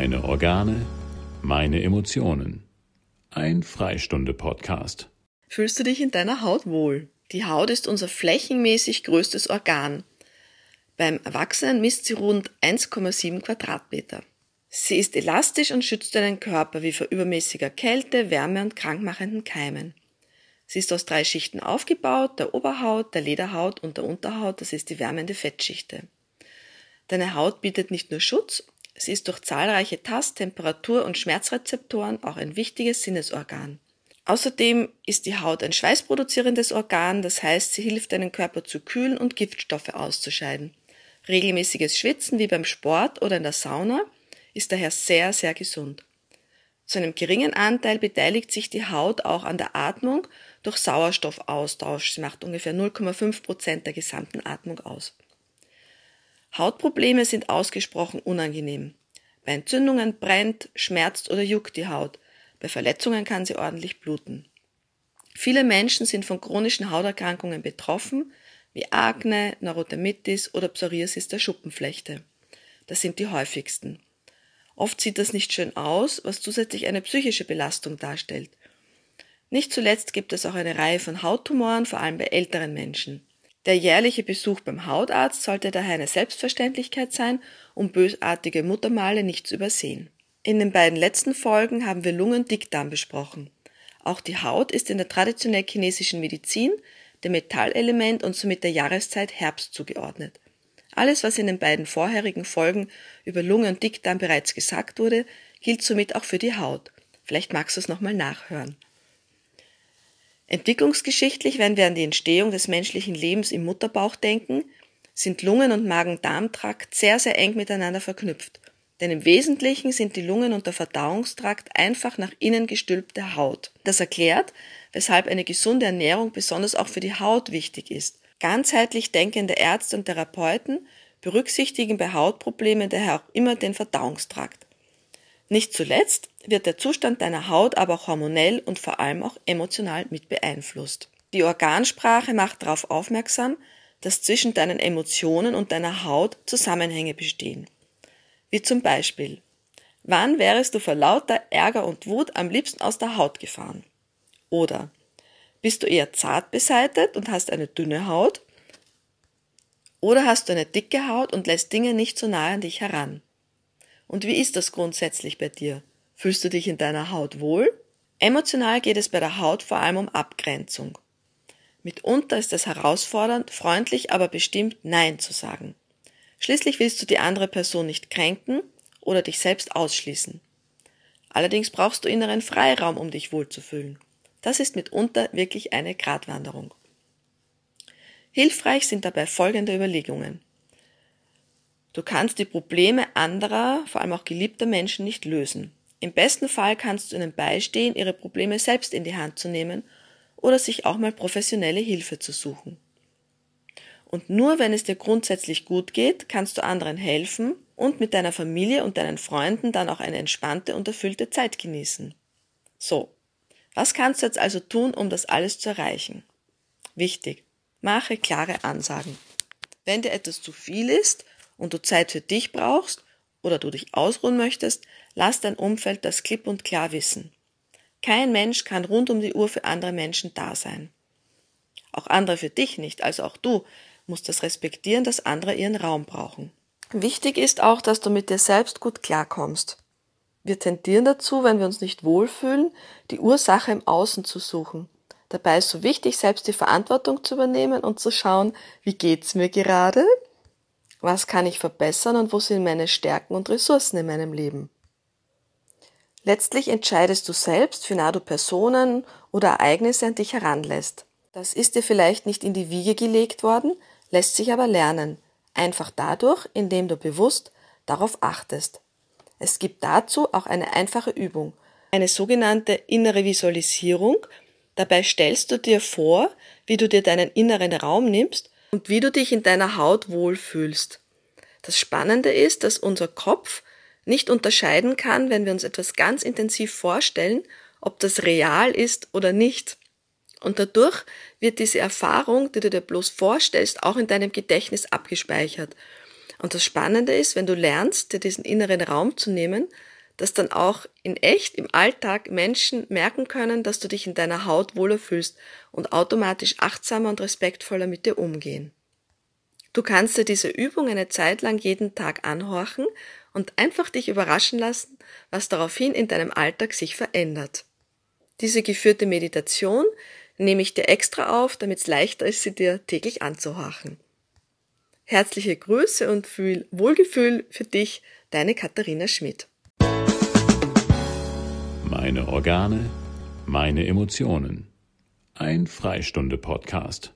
Meine Organe, meine Emotionen. Ein Freistunde-Podcast. Fühlst du dich in deiner Haut wohl? Die Haut ist unser flächenmäßig größtes Organ. Beim Erwachsenen misst sie rund 1,7 Quadratmeter. Sie ist elastisch und schützt deinen Körper wie vor übermäßiger Kälte, Wärme und krankmachenden Keimen. Sie ist aus drei Schichten aufgebaut, der Oberhaut, der Lederhaut und der Unterhaut, das ist die wärmende Fettschichte. Deine Haut bietet nicht nur Schutz, sie ist durch zahlreiche Tast-, Temperatur- und Schmerzrezeptoren auch ein wichtiges Sinnesorgan. Außerdem ist die Haut ein schweißproduzierendes Organ, das heißt, sie hilft deinen Körper zu kühlen und Giftstoffe auszuscheiden. Regelmäßiges Schwitzen wie beim Sport oder in der Sauna ist daher sehr, sehr gesund. Zu einem geringen Anteil beteiligt sich die Haut auch an der Atmung durch Sauerstoffaustausch. Sie macht ungefähr 0,5 Prozent der gesamten Atmung aus. Hautprobleme sind ausgesprochen unangenehm. Bei Entzündungen brennt, schmerzt oder juckt die Haut. Bei Verletzungen kann sie ordentlich bluten. Viele Menschen sind von chronischen Hauterkrankungen betroffen, wie Akne, Neurodermitis oder Psoriasis der Schuppenflechte. Das sind die häufigsten. Oft sieht das nicht schön aus, was zusätzlich eine psychische Belastung darstellt. Nicht zuletzt gibt es auch eine Reihe von Hauttumoren, vor allem bei älteren Menschen. Der jährliche Besuch beim Hautarzt sollte daher eine Selbstverständlichkeit sein, um bösartige Muttermale nicht zu übersehen. In den beiden letzten Folgen haben wir Lungendickdarm besprochen. Auch die Haut ist in der traditionell chinesischen Medizin dem Metallelement und somit der Jahreszeit Herbst zugeordnet. Alles, was in den beiden vorherigen Folgen über Lunge und Dickdarm bereits gesagt wurde, gilt somit auch für die Haut. Vielleicht magst du es nochmal nachhören. Entwicklungsgeschichtlich, wenn wir an die Entstehung des menschlichen Lebens im Mutterbauch denken, sind Lungen- und Magen-Darm-Trakt sehr, sehr eng miteinander verknüpft. Denn im Wesentlichen sind die Lungen und der Verdauungstrakt einfach nach innen gestülpte Haut. Das erklärt, weshalb eine gesunde Ernährung besonders auch für die Haut wichtig ist. Ganzheitlich denkende Ärzte und Therapeuten berücksichtigen bei Hautproblemen daher auch immer den Verdauungstrakt. Nicht zuletzt wird der Zustand deiner Haut aber auch hormonell und vor allem auch emotional mit beeinflusst. Die Organsprache macht darauf aufmerksam, dass zwischen deinen Emotionen und deiner Haut Zusammenhänge bestehen. Wie zum Beispiel, wann wärest du vor lauter Ärger und Wut am liebsten aus der Haut gefahren? Oder bist du eher zart beseitet und hast eine dünne Haut? Oder hast du eine dicke Haut und lässt Dinge nicht so nahe an dich heran? Und wie ist das grundsätzlich bei dir? Fühlst du dich in deiner Haut wohl? Emotional geht es bei der Haut vor allem um Abgrenzung. Mitunter ist es herausfordernd, freundlich, aber bestimmt Nein zu sagen. Schließlich willst du die andere Person nicht kränken oder dich selbst ausschließen. Allerdings brauchst du inneren Freiraum, um dich wohlzufühlen. Das ist mitunter wirklich eine Gratwanderung. Hilfreich sind dabei folgende Überlegungen. Du kannst die Probleme anderer, vor allem auch geliebter Menschen nicht lösen. Im besten Fall kannst du ihnen beistehen, ihre Probleme selbst in die Hand zu nehmen oder sich auch mal professionelle Hilfe zu suchen. Und nur wenn es dir grundsätzlich gut geht, kannst du anderen helfen und mit deiner Familie und deinen Freunden dann auch eine entspannte und erfüllte Zeit genießen. So, was kannst du jetzt also tun, um das alles zu erreichen? Wichtig, mache klare Ansagen. Wenn dir etwas zu viel ist und du Zeit für dich brauchst oder du dich ausruhen möchtest, lass dein Umfeld das klipp und klar wissen. Kein Mensch kann rund um die Uhr für andere Menschen da sein. Auch andere für dich nicht, also auch du musst das respektieren, dass andere ihren Raum brauchen. Wichtig ist auch, dass du mit dir selbst gut klarkommst. Wir tendieren dazu, wenn wir uns nicht wohlfühlen, die Ursache im Außen zu suchen. Dabei ist so wichtig, selbst die Verantwortung zu übernehmen und zu schauen, wie geht's mir gerade? Was kann ich verbessern und wo sind meine Stärken und Ressourcen in meinem Leben? Letztlich entscheidest du selbst, für du Personen oder Ereignisse an dich heranlässt. Das ist dir vielleicht nicht in die Wiege gelegt worden, lässt sich aber lernen. Einfach dadurch, indem du bewusst darauf achtest. Es gibt dazu auch eine einfache Übung, eine sogenannte innere Visualisierung. Dabei stellst du dir vor, wie du dir deinen inneren Raum nimmst und wie du dich in deiner Haut wohlfühlst. Das Spannende ist, dass unser Kopf nicht unterscheiden kann, wenn wir uns etwas ganz intensiv vorstellen, ob das real ist oder nicht. Und dadurch wird diese Erfahrung, die du dir bloß vorstellst, auch in deinem Gedächtnis abgespeichert. Und das Spannende ist, wenn du lernst, dir diesen inneren Raum zu nehmen, dass dann auch in echt im Alltag Menschen merken können, dass du dich in deiner Haut wohler fühlst und automatisch achtsamer und respektvoller mit dir umgehen. Du kannst dir diese Übung eine Zeit lang jeden Tag anhorchen und einfach dich überraschen lassen, was daraufhin in deinem Alltag sich verändert. Diese geführte Meditation nehme ich dir extra auf, damit es leichter ist, sie dir täglich anzuhorchen. Herzliche Grüße und viel Wohlgefühl für dich, deine Katharina Schmidt. Meine Organe, meine Emotionen. Ein Freistunde-Podcast.